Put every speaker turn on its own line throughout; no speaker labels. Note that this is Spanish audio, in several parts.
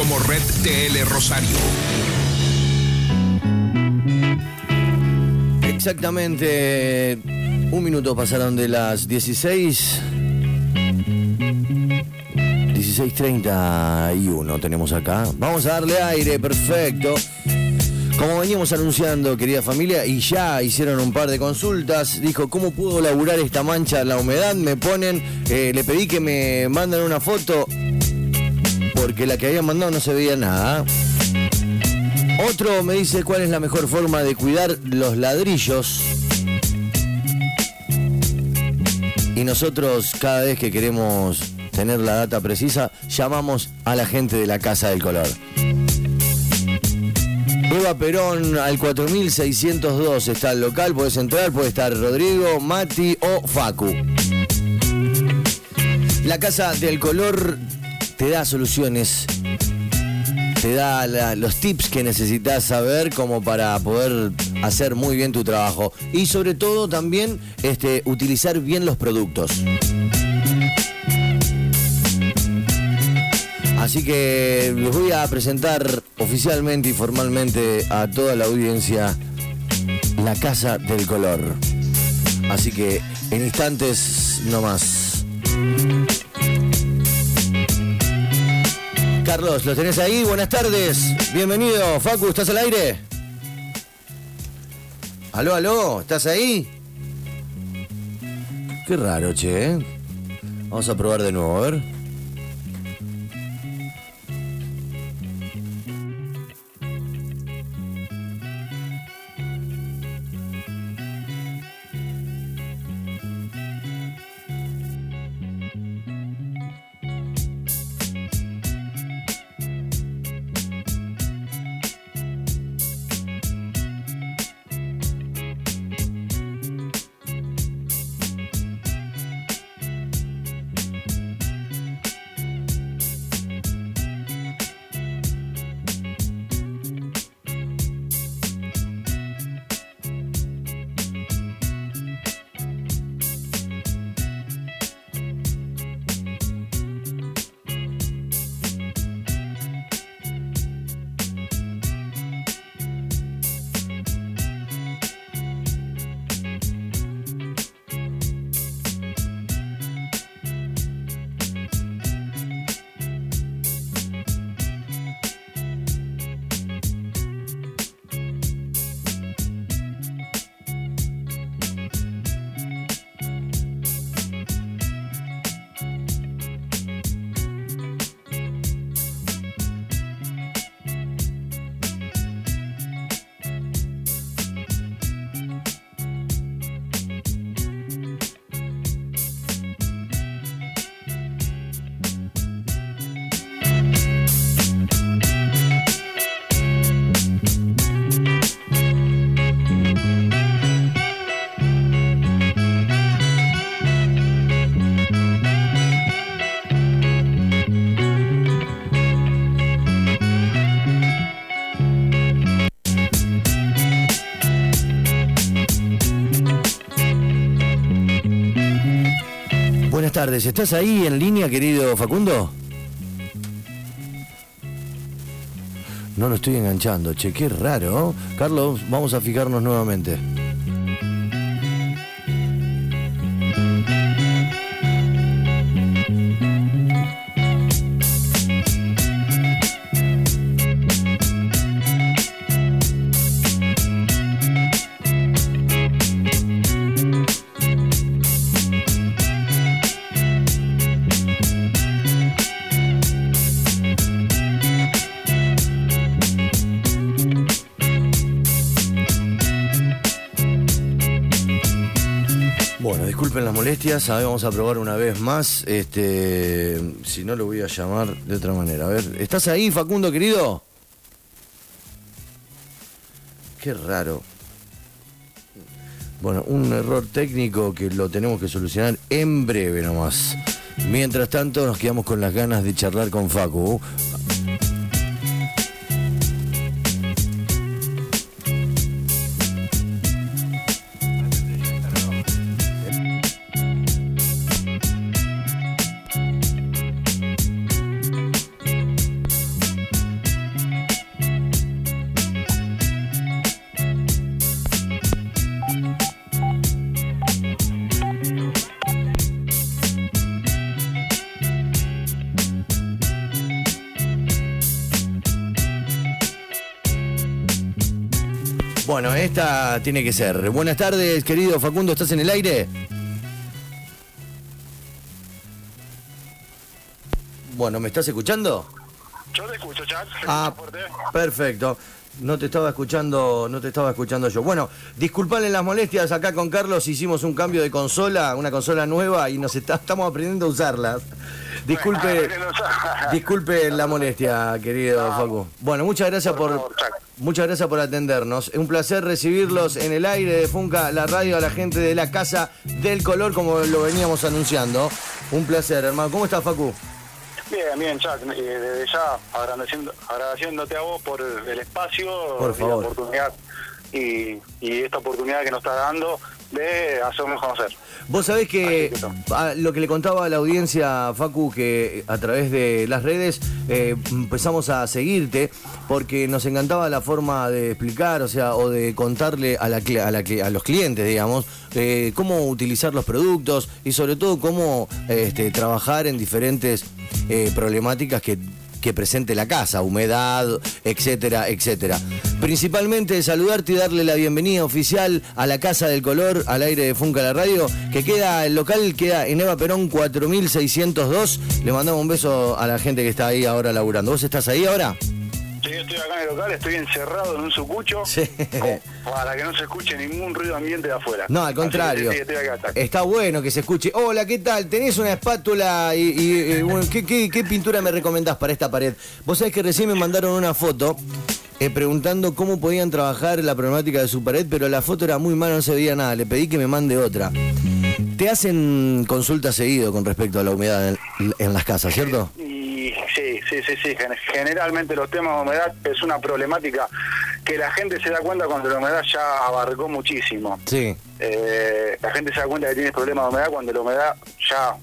como Red TL Rosario.
Exactamente un minuto pasaron de las 16. 16.31 tenemos acá. Vamos a darle aire, perfecto. Como veníamos anunciando, querida familia, y ya hicieron un par de consultas, dijo, ¿cómo puedo laburar esta mancha la humedad? Me ponen, eh, le pedí que me manden una foto, porque la que habían mandado no se veía nada. Otro me dice cuál es la mejor forma de cuidar los ladrillos. Y nosotros cada vez que queremos tener la data precisa, llamamos a la gente de la Casa del Color. Eva Perón al 4602 está el local, puedes entrar, puede estar Rodrigo, Mati o Facu. La Casa del Color te da soluciones te da los tips que necesitas saber como para poder hacer muy bien tu trabajo y sobre todo también este, utilizar bien los productos. Así que les voy a presentar oficialmente y formalmente a toda la audiencia la Casa del Color. Así que en instantes no más. Carlos, ¿lo tenés ahí? Buenas tardes. Bienvenido. Facu, ¿estás al aire? Aló, aló, ¿estás ahí? Qué raro, che. ¿eh? Vamos a probar de nuevo, a ver. Tardes. ¿Estás ahí en línea, querido Facundo? No lo estoy enganchando, che, qué raro. Carlos, vamos a fijarnos nuevamente. Vamos a probar una vez más. Este, si no lo voy a llamar de otra manera. A ver, ¿estás ahí, Facundo, querido? Qué raro. Bueno, un error técnico que lo tenemos que solucionar en breve nomás. Mientras tanto, nos quedamos con las ganas de charlar con Facu. Bueno, esta tiene que ser. Buenas tardes, querido Facundo, ¿estás en el aire? Bueno, ¿me estás escuchando?
Yo te escucho, chat.
Ah, perfecto. No te estaba escuchando, no te estaba escuchando yo. Bueno, disculpale las molestias, acá con Carlos hicimos un cambio de consola, una consola nueva y nos está- estamos aprendiendo a usarlas. Disculpe, disculpe la molestia, querido Facu. Bueno, muchas gracias
Por.
Muchas gracias por atendernos. Es un placer recibirlos en el aire de Funca, la radio, a la gente de la Casa del Color, como lo veníamos anunciando. Un placer, hermano. ¿Cómo estás, Facu?
Bien, bien, Chuck. Eh, desde ya agradeciendo, agradeciéndote a vos por el espacio
Por
y la oportunidad y, y esta oportunidad que nos está dando de hacernos conocer.
Vos sabés que lo que le contaba a la audiencia, Facu, que a través de las redes eh, empezamos a seguirte porque nos encantaba la forma de explicar, o sea, o de contarle a, la, a, la a los clientes, digamos, eh, cómo utilizar los productos y sobre todo cómo este, trabajar en diferentes eh, problemáticas que que presente la casa, humedad, etcétera, etcétera. Principalmente saludarte y darle la bienvenida oficial a la Casa del Color, al aire de Funca la Radio, que queda, el local queda en Eva Perón 4602. Le mandamos un beso a la gente que está ahí ahora laburando. ¿Vos estás ahí ahora?
Estoy acá en el local, estoy encerrado en un sucucho
Sí.
para que no se escuche ningún ruido ambiente de afuera.
No, al
que
contrario.
estoy acá.
Está bueno que se escuche. Hola, ¿qué tal? ¿Tenés una espátula y, y- y, bueno, ¿qué, qué, qué pintura me recomendás para esta pared? Vos sabés que recién me mandaron una foto eh, preguntando cómo podían trabajar la problemática de su pared, pero la foto era muy mala, no se veía nada. Le pedí que me mande otra. Te hacen consultas seguido con respecto a la humedad en, en las casas, ¿cierto?
Sí, sí, sí, sí. Gen- Generalmente los temas de humedad es una problemática que la gente se da cuenta cuando la humedad ya abarcó muchísimo.
Sí,
Eh, la gente se da cuenta que tiene problemas de humedad cuando la humedad ya,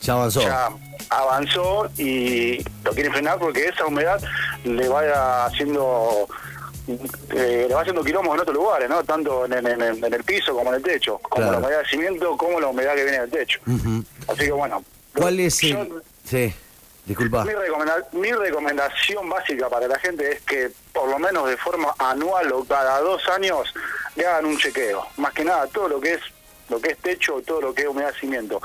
ya avanzó.
ya avanzó y lo quieren frenar porque esa humedad le va haciendo eh, le va haciendo quilombos en otros lugares, ¿no? Tanto en, en- en- el piso como en el techo, como
Claro.
la humedad de cimiento como la humedad que viene del techo. Así que bueno.
¿Cuál es
yo-
el...? Sí, disculpa.
mi, recomenda- mi recomendación básica para la gente es que por lo menos de forma anual o cada dos años le hagan un chequeo. Más que nada todo lo que es lo que es techo, todo lo que es humedad cimiento.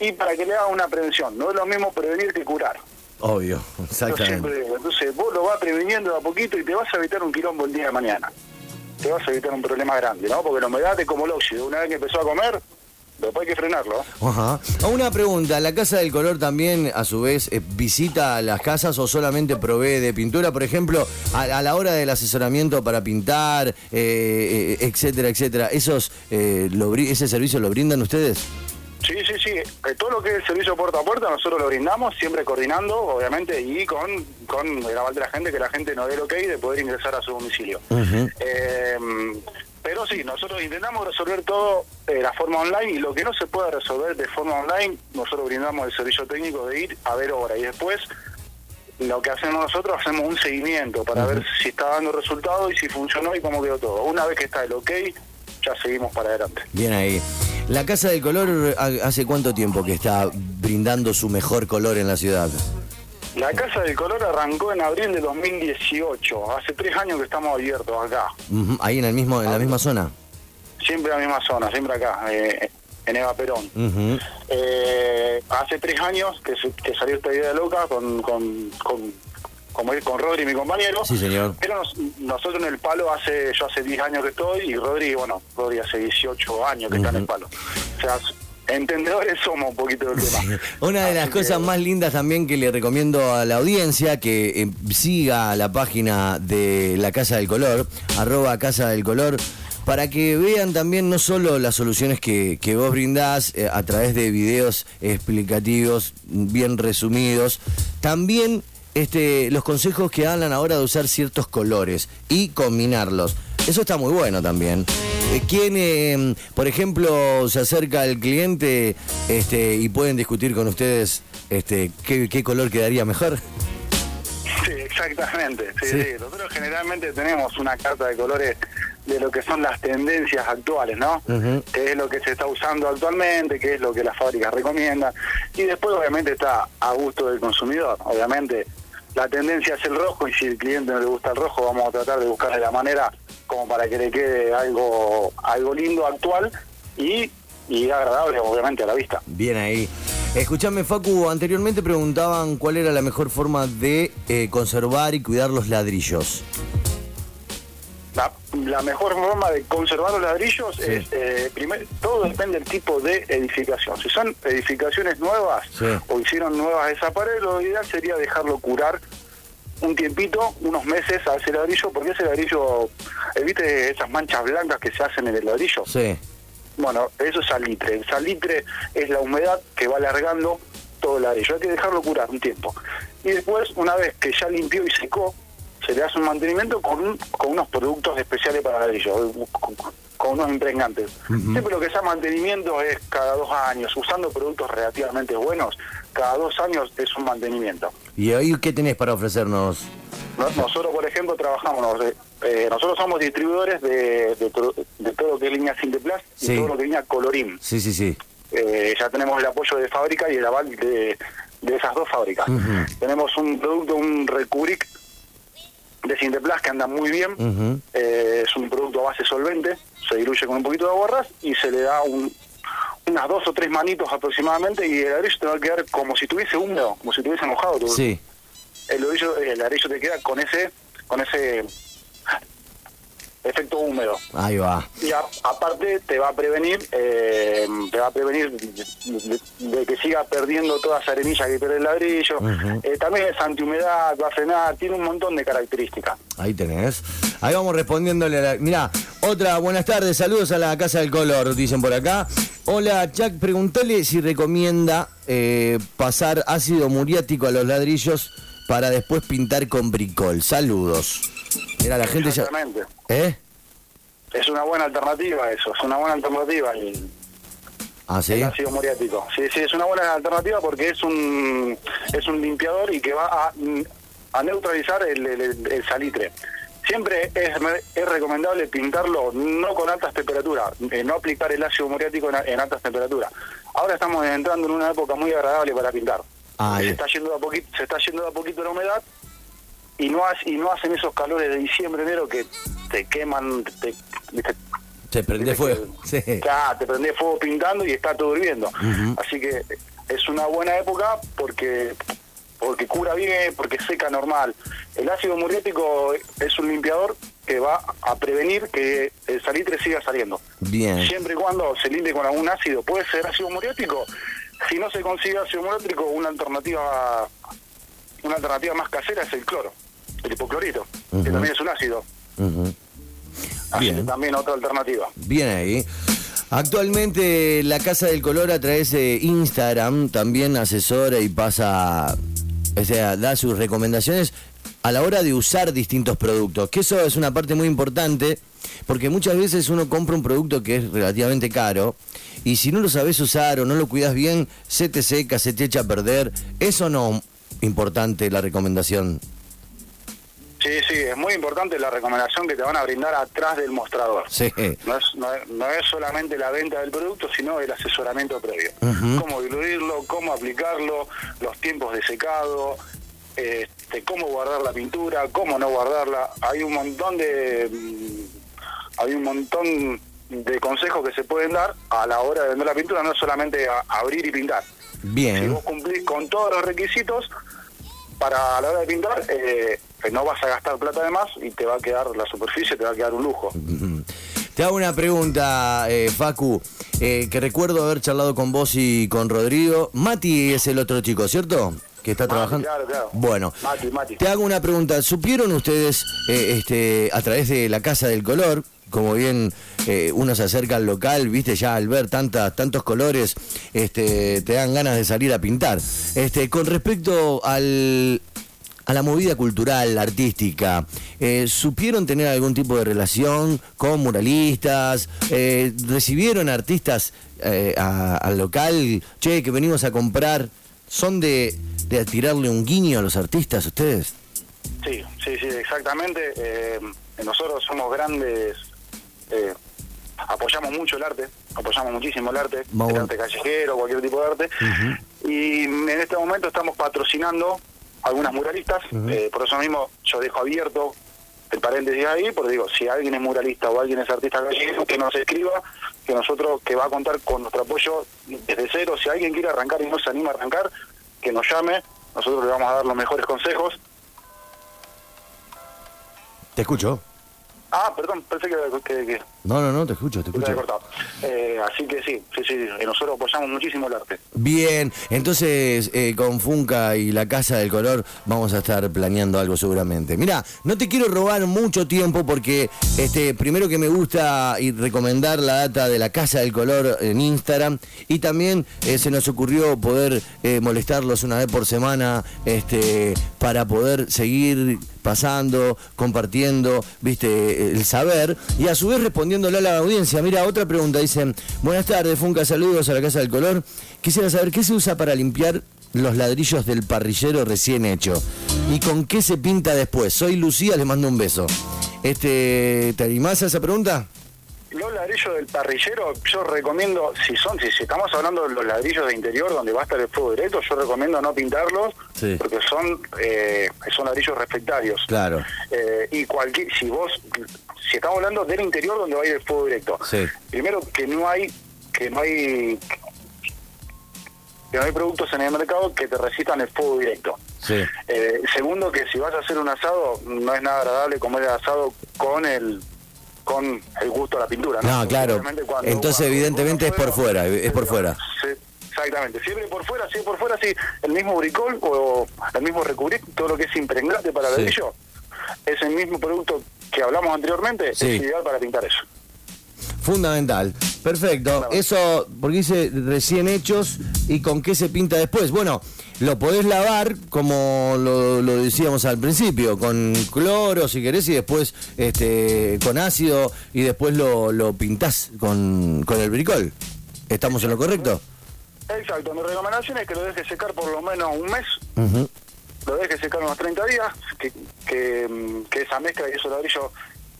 Y para que le hagan una prevención. No es lo mismo prevenir que curar.
Obvio, exactamente.
entonces vos lo vas previniendo de a poquito y te vas a evitar un quilombo el día de mañana. Te vas a evitar un problema grande, ¿no? Porque la humedad es como el óxido. Una vez que empezó a comer, después hay que frenarlo.
Ajá. Ah, Una pregunta, ¿la Casa del Color también a su vez eh, visita las casas o solamente provee de pintura? Por ejemplo, a, a la hora del asesoramiento para pintar, eh, eh, etcétera, etcétera, ¿esos, eh, lo ¿ese servicio lo brindan ustedes?
Sí, sí, sí. Eh, Todo lo que es el servicio puerta a puerta nosotros lo brindamos, siempre coordinando, obviamente, y con, con el aval de la gente, que la gente nos dé el ok de poder ingresar a su domicilio. Eh, pero sí, nosotros intentamos resolver todo de la forma online y lo que no se pueda resolver de forma online, nosotros brindamos el servicio técnico de ir a ver obra y después lo que hacemos nosotros hacemos un seguimiento para ver si está dando resultado y si funcionó y cómo quedó todo. Una vez que está el ok, ya seguimos para adelante.
Bien ahí. ¿La Casa del Color ha- hace cuánto tiempo que está brindando su mejor color en la ciudad?
La Casa del Color arrancó en abril de 2018. Hace tres años que estamos abiertos acá.
Ahí en, el mismo, en la misma zona.
Siempre en la misma zona, siempre acá, eh, en Eva Perón.
Ujú.
Eh, hace tres años que, salió esta idea loca con, con, con, como es, con Rodri, mi compañero.
Sí, señor.
Pero nos- nosotros en el palo hace, yo hace 10 años que estoy y Rodri, bueno, Rodri hace 18 años que está en el palo. O sea, entendedores somos un poquito del tema.
Una de las cosas más lindas también que le recomiendo a la audiencia que eh, siga la página de la Casa del Color, arroba Casa del Color, para que vean también no solo las soluciones que, que vos brindás eh, a través de videos explicativos, bien resumidos, también este, los consejos que hablan ahora de usar ciertos colores y combinarlos. Eso está muy bueno también. ¿Quién, eh, por ejemplo, se acerca al cliente este, y pueden discutir con ustedes este, qué, qué color quedaría mejor?
Sí, exactamente. Sí,
Sí.
sí. Nosotros generalmente tenemos una carta de colores de lo que son las tendencias actuales, ¿no?
Ujú.
Que es lo que se está usando actualmente, que es lo que las fábricas recomiendan. Y después, obviamente, está a gusto del consumidor. Obviamente, la tendencia es el rojo y si el cliente no le gusta el rojo, vamos a tratar de buscarle la manera como para que le quede algo algo lindo, actual y, y agradable, obviamente, a la vista.
Bien ahí. Escuchame, Facu, anteriormente preguntaban cuál era la mejor forma de eh, conservar y cuidar los ladrillos.
La, la mejor forma de conservar los ladrillos
Sí.
es, eh, primer, todo depende del tipo de edificación. Si son edificaciones nuevas
Sí.
o hicieron nuevas esa pared, lo ideal sería dejarlo curar un tiempito, unos meses a ese ladrillo, porque ese ladrillo, eh, ¿viste esas manchas blancas que se hacen en el ladrillo?
Sí.
Bueno, eso es salitre. El salitre es la humedad que va alargando todo el ladrillo. Hay que dejarlo curar un tiempo. Y después, una vez que ya limpió y secó, se le hace un mantenimiento con, un- con unos productos especiales para ladrillo, con, unos impregnantes. Siempre lo que sea mantenimiento es cada dos años, usando productos relativamente buenos, cada dos años es un mantenimiento.
¿Y hoy qué tenés para ofrecernos?
No- Nosotros, por ejemplo, trabajamos, eh, eh, nosotros somos distribuidores de, de, to- de todo lo que es línea Sinteplast y
Sí.
todo lo que es línea Colorim.
Sí, sí, sí.
Eh, ya tenemos el apoyo de fábrica y el aval de, de esas dos fábricas. Tenemos un producto, un Recubric de Sinteplast que anda muy bien. Eh, es un producto a base solvente, se diluye con un poquito de borras y se le da un, unas dos o tres manitos aproximadamente y el ladrillo te va a quedar como si tuviese húmedo, como si tuviese mojado. Tu-
Sí.
El ladrillo, el ladrillo te queda con ese, con ese efecto húmedo.
Ahí va.
Y a- aparte te va a prevenir, eh, te va a prevenir de, que siga perdiendo toda esa arenilla que pierde el ladrillo. Eh, también es antihumedad, va a frenar, tiene un montón de características.
Ahí tenés. Ahí vamos respondiéndole a la... Mirá, otra, buenas tardes, saludos a la Casa del Color, dicen por acá. Hola, Jack, preguntale si recomienda eh, pasar ácido muriático a los ladrillos para después pintar con bricol. Saludos. Mira, la gente ya...
Exactamente.
¿Eh?
Es una buena alternativa eso, es una buena alternativa el,
Ah, sí.
el ácido muriático. Sí, sí, es una buena alternativa porque es un es un limpiador y que va a, a neutralizar el, el- el salitre. Siempre es, es recomendable pintarlo no con altas temperaturas, eh, no aplicar el ácido muriático en, en altas temperaturas. Ahora estamos entrando en una época muy agradable para pintar.
Ah,
se
bien.
está yendo a poquito, se está yendo a poquito la humedad y no hace- y no hacen esos calores de diciembre enero que te queman, te.
Se prende fuego. Sí.
Ya, te prendés fuego pintando y está todo hirviendo. Así que es una buena época porque porque cura bien, porque seca normal. El ácido muriático es un limpiador que va a prevenir que el salitre siga saliendo.
Bien.
Siempre y cuando se limpie con algún ácido, puede ser ácido muriático. Si no se consigue ácido muriático, una alternativa una alternativa más casera es el cloro, el hipoclorito, que también es un ácido. Así
Bien.
que también otra alternativa.
Bien ahí. Actualmente la Casa del Color a través de Instagram también asesora y pasa, o sea, da sus recomendaciones a la hora de usar distintos productos, que eso es una parte muy importante, porque muchas veces uno compra un producto que es relativamente caro y si no lo sabes usar o no lo cuidas bien, se te seca, se te echa a perder. Eso no importante la recomendación.
Sí, sí, es muy importante la recomendación que te van a brindar atrás del mostrador.
Sí.
No es, no, es, no es solamente la venta del producto, sino el asesoramiento previo. Cómo diluirlo, cómo aplicarlo, los tiempos de secado, este, cómo guardar la pintura, cómo no guardarla. Hay un montón de mm, hay un montón de consejos que se pueden dar a la hora de vender la pintura, no es solamente a- abrir y pintar. Si
Bien.
vos cumplís con todos los requisitos, para a la hora de pintar, eh, no vas a gastar plata de más y te va a quedar la superficie, te va a quedar un lujo.
Te hago una pregunta, eh, Facu, eh, que recuerdo haber charlado con vos y con Rodrigo. Mati es el otro chico, ¿cierto? Que está
Mati,
trabajando.
claro, claro.
Bueno,
Mati, Mati.
te hago una pregunta. ¿Supieron ustedes, eh, este, a través de la Casa del Color, como bien eh, uno se acerca al local, viste, ya al ver tantas, tantos colores, este, te dan ganas de salir a pintar? Este, con respecto al, a la movida cultural, artística, eh, ¿supieron tener algún tipo de relación con muralistas? Eh, ¿Recibieron artistas eh, al local? Che, que venimos a comprar. ¿Son de, de tirarle un guiño a los artistas ustedes?
Sí, sí, sí, exactamente. Eh, nosotros somos grandes, eh, apoyamos mucho el arte, apoyamos muchísimo el arte, el arte callejero, cualquier tipo de arte. Y en este momento estamos patrocinando algunas muralistas, eh, por eso mismo yo dejo abierto el paréntesis ahí, porque digo, si alguien es muralista o alguien es artista gallego, que nos escriba, que nosotros, que va a contar con nuestro apoyo desde cero. Si alguien quiere arrancar y no se anima a arrancar, que nos llame, nosotros le vamos a dar los mejores consejos.
Te escucho.
Ah, perdón, pensé que... que, que
No, no, no, te escucho, te escucho.
Eh, así que sí, sí, sí, y nosotros apoyamos muchísimo el arte.
Bien, entonces eh, con Funca y la Casa del Color vamos a estar planeando algo seguramente. Mira, no te quiero robar mucho tiempo porque este primero que me gusta y recomendar la data de la Casa del Color en Instagram y también eh, se nos ocurrió poder eh, molestarlos una vez por semana este para poder seguir pasando, compartiendo, viste, el saber y a su vez respondiéndole a la audiencia. Mira, otra pregunta, dicen, buenas tardes, Funca, saludos a la Casa del Color. Quisiera saber qué se usa para limpiar los ladrillos del parrillero recién hecho y con qué se pinta después. Soy Lucía, les mando un beso. Este, ¿Te animás a esa pregunta?
Los ladrillos del parrillero, yo recomiendo, si son, si, si estamos hablando de los ladrillos de interior donde va a estar el fuego directo, yo recomiendo no pintarlos
Sí.
porque son eh, son ladrillos reflectarios.
Claro.
Eh, y cualquier, si vos, si estamos hablando del interior donde va a ir el fuego directo,
Sí.
primero que no hay, que no hay, que no hay productos en el mercado que te resistan el fuego directo.
Sí.
Eh, segundo, que si vas a hacer un asado, no es nada agradable comer el asado con el con el gusto a la pintura.
No,
Porque
claro. Entonces, evidentemente,
uno
es por fuera, es por fuera.
Sí, exactamente. Siempre por fuera, sí, por fuera, sí. El mismo bricol o el mismo recubrir, todo lo que es impregnante para el
Sí.
ladrillo, es el mismo producto que hablamos anteriormente,
Sí.
es ideal para pintar eso.
Fundamental. Perfecto. Eso, porque dice recién hechos y con qué se pinta después. Bueno, lo podés lavar, como lo, lo decíamos al principio, con cloro si querés y después este, con ácido y después lo, lo pintás con, con el bricol. ¿Estamos en lo correcto?
Exacto, mi recomendación es que lo dejes secar por lo menos un mes,
Ujú.
lo dejes secar unos 30 días, que, que, que esa mezcla y esos ladrillos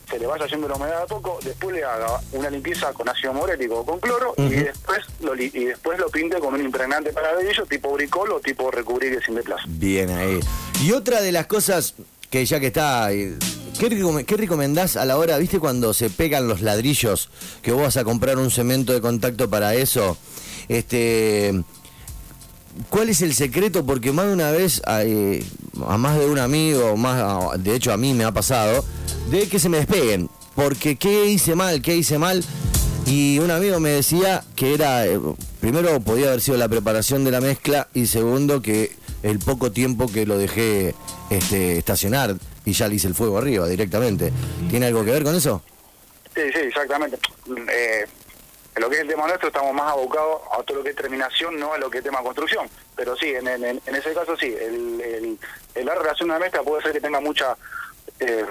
se le vaya haciendo la humedad a poco, después le haga una limpieza con ácido morélico o con cloro y después lo li- y después lo pinte con un impregnante para ladrillo tipo bricol o tipo recubrir sin de plaza.
Bien ahí. Y otra de las cosas que ya que está, eh, ¿qué, qué recomendás a la hora, viste cuando se pegan los ladrillos, que vos vas a comprar un cemento de contacto para eso? Este, ¿Cuál es el secreto? Porque más de una vez a, eh, a más de un amigo, más de hecho a mí me ha pasado, de que se me despeguen. Porque ¿qué hice mal? ¿Qué hice mal? Y un amigo me decía que era, eh, primero podía haber sido la preparación de la mezcla y segundo que el poco tiempo que lo dejé este, estacionar y ya le hice el fuego arriba directamente. ¿Tiene algo que ver con eso?
Sí, sí, exactamente. Eh, lo que es el tema nuestro estamos más abocados a todo lo que es terminación, no a lo que es tema construcción. Pero sí, en, en, en ese caso sí, el, el- el- la relación de la mezcla puede ser que tenga mucha... Eh,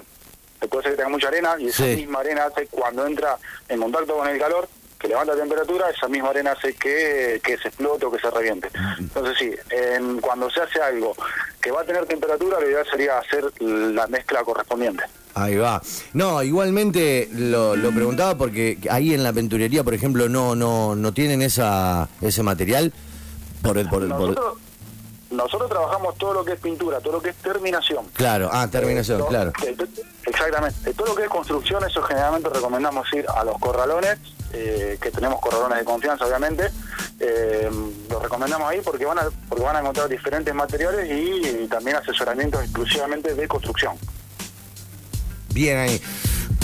puede ser que tenga mucha arena y esa
Sí.
misma arena hace cuando entra en contacto con el calor que levanta temperatura, esa misma arena hace que, que se explote o que se reviente. Entonces sí, en- cuando se hace algo que va a tener temperatura, lo ideal sería hacer la mezcla correspondiente.
Ahí va. No, igualmente lo, lo preguntaba porque ahí en la penturería, por ejemplo, no no no tienen esa ese material por el por el por el-
Nosotros, nosotros trabajamos todo lo que es pintura, todo lo que es terminación.
Claro, ah, terminación,
Eh, todo-
claro.
Exactamente. Todo lo que es construcción, eso generalmente recomendamos ir a los corralones, eh, que tenemos corralones de confianza, obviamente. Eh, los recomendamos ahí porque van a porque van a encontrar diferentes materiales y, también asesoramientos exclusivamente de construcción.
Bien ahí.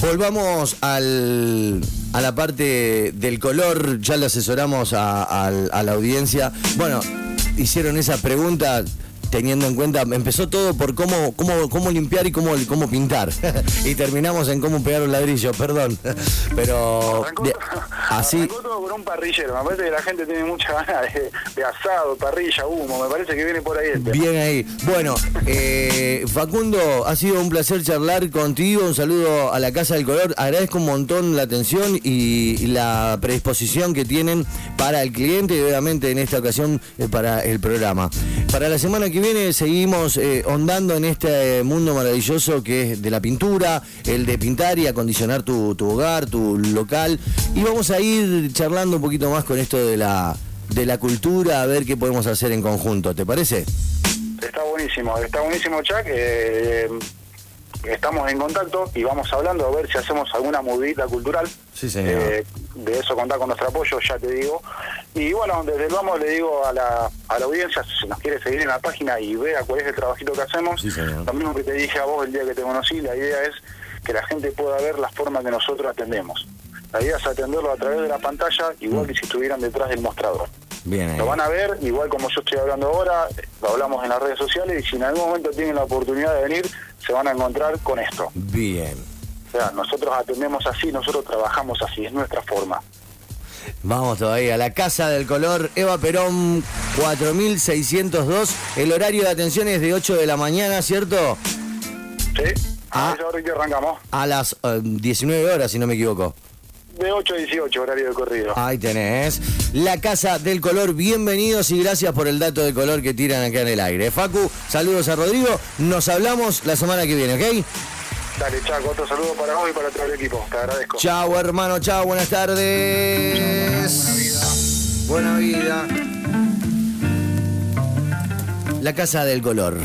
Volvamos al, a la parte del color, ya le asesoramos a la audiencia. Bueno, hicieron esa pregunta teniendo en cuenta, empezó todo por cómo, cómo, cómo limpiar y cómo, cómo pintar. y terminamos en cómo pegar un ladrillo, perdón. Pero
Arrancó,
de- así,
arrancó todo con un parrillero. Me parece que la gente tiene mucha ganas de, de asado, parrilla, humo. Me parece que viene por ahí el tema.
Bien ahí. Bueno, eh, Facundo, ha sido un placer charlar contigo. Un saludo a la Casa del Color. Agradezco un montón la atención y, y la predisposición que tienen para el cliente y obviamente en esta ocasión eh, para el programa. Para la semana que viene seguimos eh, ondando en este mundo maravilloso que es de la pintura, el de pintar y acondicionar tu, tu hogar, tu local. Y vamos a ir charlando un poquito más con esto de la, de la cultura, a ver qué podemos hacer en conjunto. ¿Te parece?
Está buenísimo, está buenísimo, Chuck. Eh, estamos en contacto y vamos hablando a ver si hacemos alguna movida cultural.
Sí, señor.
Eh, de eso contar con nuestro apoyo, ya te digo. Y bueno, desde el vamos le digo a la, a la audiencia, si nos quiere seguir en la página y vea cuál es el trabajito que hacemos,
Sí, señor.
lo mismo que te dije a vos el día que te conocí, la idea es que la gente pueda ver la forma que nosotros atendemos. La idea es atenderlo a través de la pantalla, igual que si estuvieran detrás del mostrador.
Bien ahí.
Lo van a ver, igual como yo estoy hablando ahora, lo hablamos en las redes sociales y si en algún momento tienen la oportunidad de venir, se van a encontrar con esto.
Bien.
O sea, nosotros atendemos así, nosotros trabajamos así, es nuestra forma.
Vamos todavía. La Casa del Color, Eva Perón 4602. El horario de atención es de 8 de la mañana, ¿cierto?
¿Sí?
Ah.
A esa hora que arrancamos.
A las eh, 19 horas, si no me equivoco.
De 8 a 18, horario de corrido.
Ahí tenés. La Casa del Color, bienvenidos y gracias por el dato de color que tiran acá en el aire. Facu, saludos a Rodrigo. Nos hablamos la semana que viene, ¿ok?
Dale, Chaco, otro saludo para vos y para todo el equipo. Te agradezco.
Chao, hermano, chao, buenas tardes. Buena vida. La Casa del Color.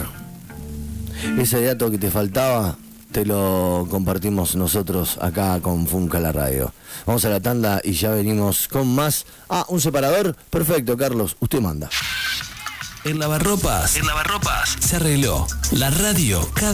Ese dato que te faltaba, te lo compartimos nosotros acá con Funca la Radio. Vamos a la tanda y ya venimos con más. Ah, un separador. Perfecto, Carlos, usted manda.
En lavarropas, en lavarropas se arregló. La radio cada